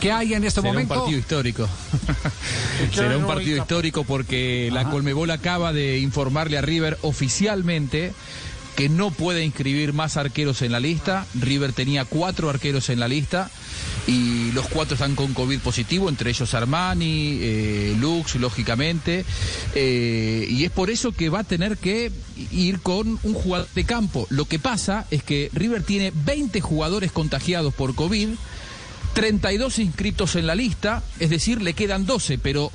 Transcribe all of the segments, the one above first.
¿Qué hay en este Será momento? un partido histórico. Será un partido histórico porque la Colmebol acaba de informarle a River oficialmente que no puede inscribir más arqueros en la lista. River tenía cuatro arqueros en la lista y los cuatro están con COVID positivo, entre ellos Armani, eh, Lux, lógicamente. Eh, y es por eso que va a tener que ir con un jugador de campo. Lo que pasa es que River tiene 20 jugadores contagiados por COVID. 32 inscritos en la lista, es decir, le quedan 12, pero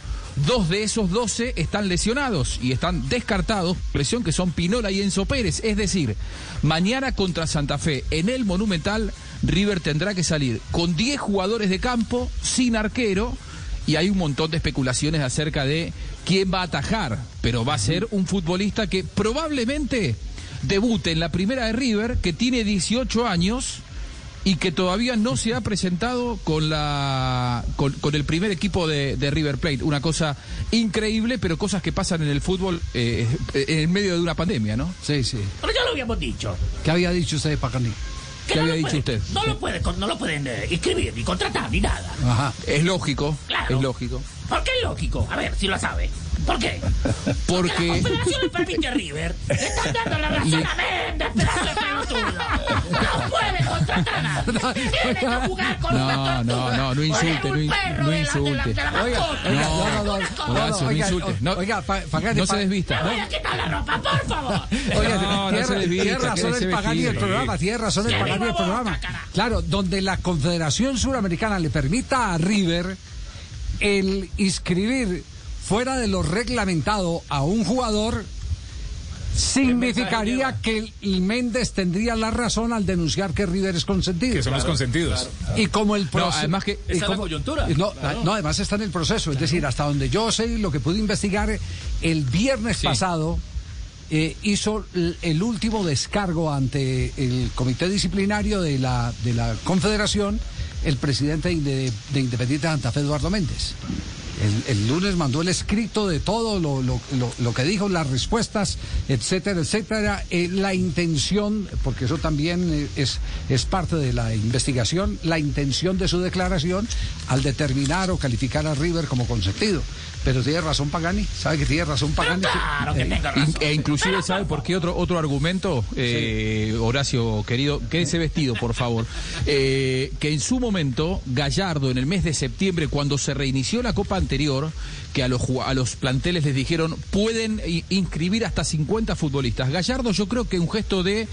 dos de esos 12 están lesionados y están descartados, lesión que son Pinola y Enzo Pérez, es decir, mañana contra Santa Fe en el Monumental, River tendrá que salir con 10 jugadores de campo, sin arquero, y hay un montón de especulaciones acerca de quién va a atajar, pero va a ser un futbolista que probablemente debute en la primera de River, que tiene 18 años y que todavía no se ha presentado con la con, con el primer equipo de, de River Plate. Una cosa increíble, pero cosas que pasan en el fútbol eh, en medio de una pandemia, ¿no? Sí, sí. Pero ya lo habíamos dicho. ¿Qué había dicho usted, Pacani? Que ¿Qué no había dicho usted? No lo, puede, no lo pueden eh, inscribir, ni contratar, ni nada. Ajá. Es lógico, Claro. es lógico. ¿Por qué es lógico? A ver, si lo sabe. ¿Por qué? Porque la le permite a River. Le están dando la razón a Méndez, pedazo de pelotudo. No puede contratar a nadie. Tiene que jugar con No, una no, tortuga. no, no insulte, no insulte. Oiga, No, no, no, no, no oiga, insulte. No, oiga, se desvista. Me voy a quitar la ropa, por favor. Oiga, No, no se desvista, tiene razón el Pagani del programa, tiene razón el Pagani del programa. Claro, donde la Confederación Suramericana le permita a River el inscribir fuera de lo reglamentado a un jugador significaría que el Méndez tendría la razón al denunciar que River es consentido. Que son los consentidos. Y como el No, proceso. además que- y Esa es la como- coyuntura. No, no, además está en el proceso. Es decir, hasta donde yo sé y lo que pude investigar, el viernes Sí. pasado eh, hizo el último descargo ante el comité disciplinario de la, de la Confederación el presidente de, de Independiente Santa Fe, Eduardo Méndez. El, el lunes mandó el escrito de todo lo, lo- lo- lo que dijo, las respuestas, etcétera, etcétera. Eh, la intención, porque eso también eh, es, es parte de la investigación, la intención de su declaración al determinar o calificar a River como consentido. Pero tiene razón Pagani, sabe que tiene razón Pagani. Claro que Eh, tenga razón. e inclusive sabe por qué otro otro argumento, Eh, Horacio querido, quédese vestido por favor, Eh, que en su momento Gallardo en el mes de septiembre cuando se reinició la Copa anterior, que a los a los planteles les dijeron pueden inscribir hasta 50 futbolistas. Gallardo yo creo que un gesto de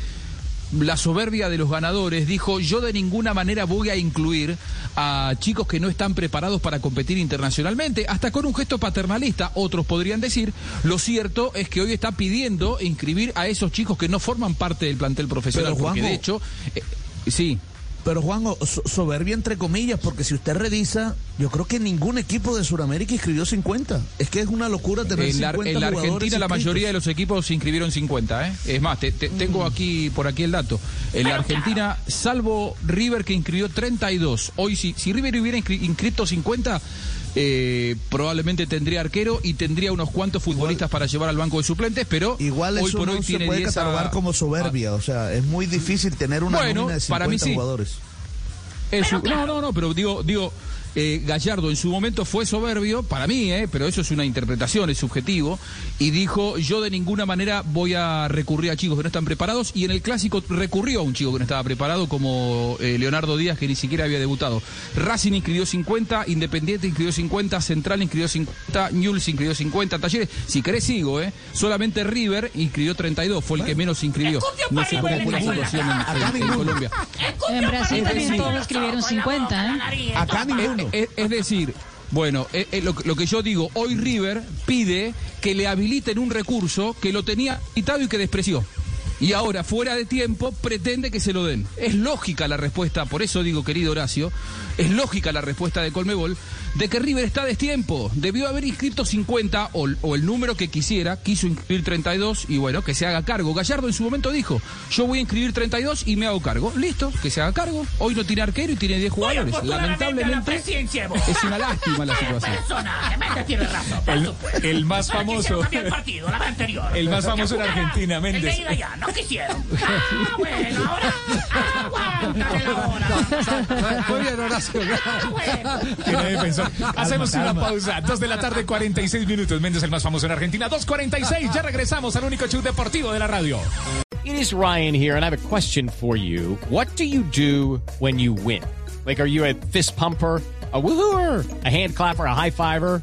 la soberbia de los ganadores dijo yo de ninguna manera voy a incluir a chicos que no están preparados para competir internacionalmente, hasta con un gesto paternalista, otros podrían decir, lo cierto es que hoy está pidiendo inscribir a esos chicos que no forman parte del plantel profesional, Pero, porque Juanjo- de hecho, eh, sí, Pero Juan, so- soberbia entre comillas, porque si usted revisa, yo creo que ningún equipo de Sudamérica inscribió 50. Es que es una locura tener en la, 50 en la Argentina la mayoría de los equipos se inscribieron 50, ¿eh? Es más, te- te- tengo aquí por aquí el dato. En la Argentina, salvo River que inscribió 32, hoy si, si River hubiera inscri- inscrito 50, eh, probablemente tendría arquero y tendría unos cuantos futbolistas para llevar al banco de suplentes, pero Igual hoy por hoy no se tiene puede 10 a- catalogar como soberbia, o sea, es muy difícil tener una Bueno, nómina de 50 para mí sí. jugadores. Es no, no, no, pero digo, digo, eh, Gallardo en su momento fue soberbio, para mí, eh, pero eso es una interpretación, es subjetivo, y dijo, yo de ninguna manera voy a recurrir a chicos que no están preparados, y en el clásico recurrió a un chico que no estaba preparado, como eh, Leonardo Díaz, que ni siquiera había debutado. Racing inscribió 50, Independiente inscribió 50, Central inscribió 50, Newell's inscribió 50, Talleres, si querés sigo, eh, solamente River inscribió 32, fue el que menos inscribió. No sé cómo fue la situación en- en- en. Colombia. En Brasil también todos escribieron Con la 50, boca, ¿eh? Acá todo. Ninguno. Es, es decir, Bueno, eh, eh, lo, lo que yo digo, hoy River pide que le habiliten un recurso que lo tenía habilitado y que despreció. Y ahora, fuera de tiempo, pretende que se lo den. Es lógica la respuesta, por eso digo, querido Horacio, es lógica la respuesta de Colmebol de que River está a destiempo. Debió haber inscrito 50 o, o el número que quisiera, quiso inscribir 32 y bueno, que se haga cargo. Gallardo en su momento dijo, yo voy a inscribir 32 y me hago cargo. Listo, que se haga cargo. Hoy no tiene arquero y tiene 10 jugadores. La Lamentablemente es una lástima la situación. Tiene razón, El- más famoso. el. El más famoso en Argentina, Méndez. Ya, no quisieron. Ah, bueno, ahora la hora. Muy bien, Horacio. Ah, bueno. Tiene defensor. Hacemos una pausa. Dos de la tarde, 46 minutos. Méndez, el más famoso en Argentina. 2.46. Ya regresamos al único show deportivo de la radio. It is Ryan here, and I have a question for you. What do you do when you win? Like, are you a fist pumper? A woohooer, a hand clapper, a high fiver.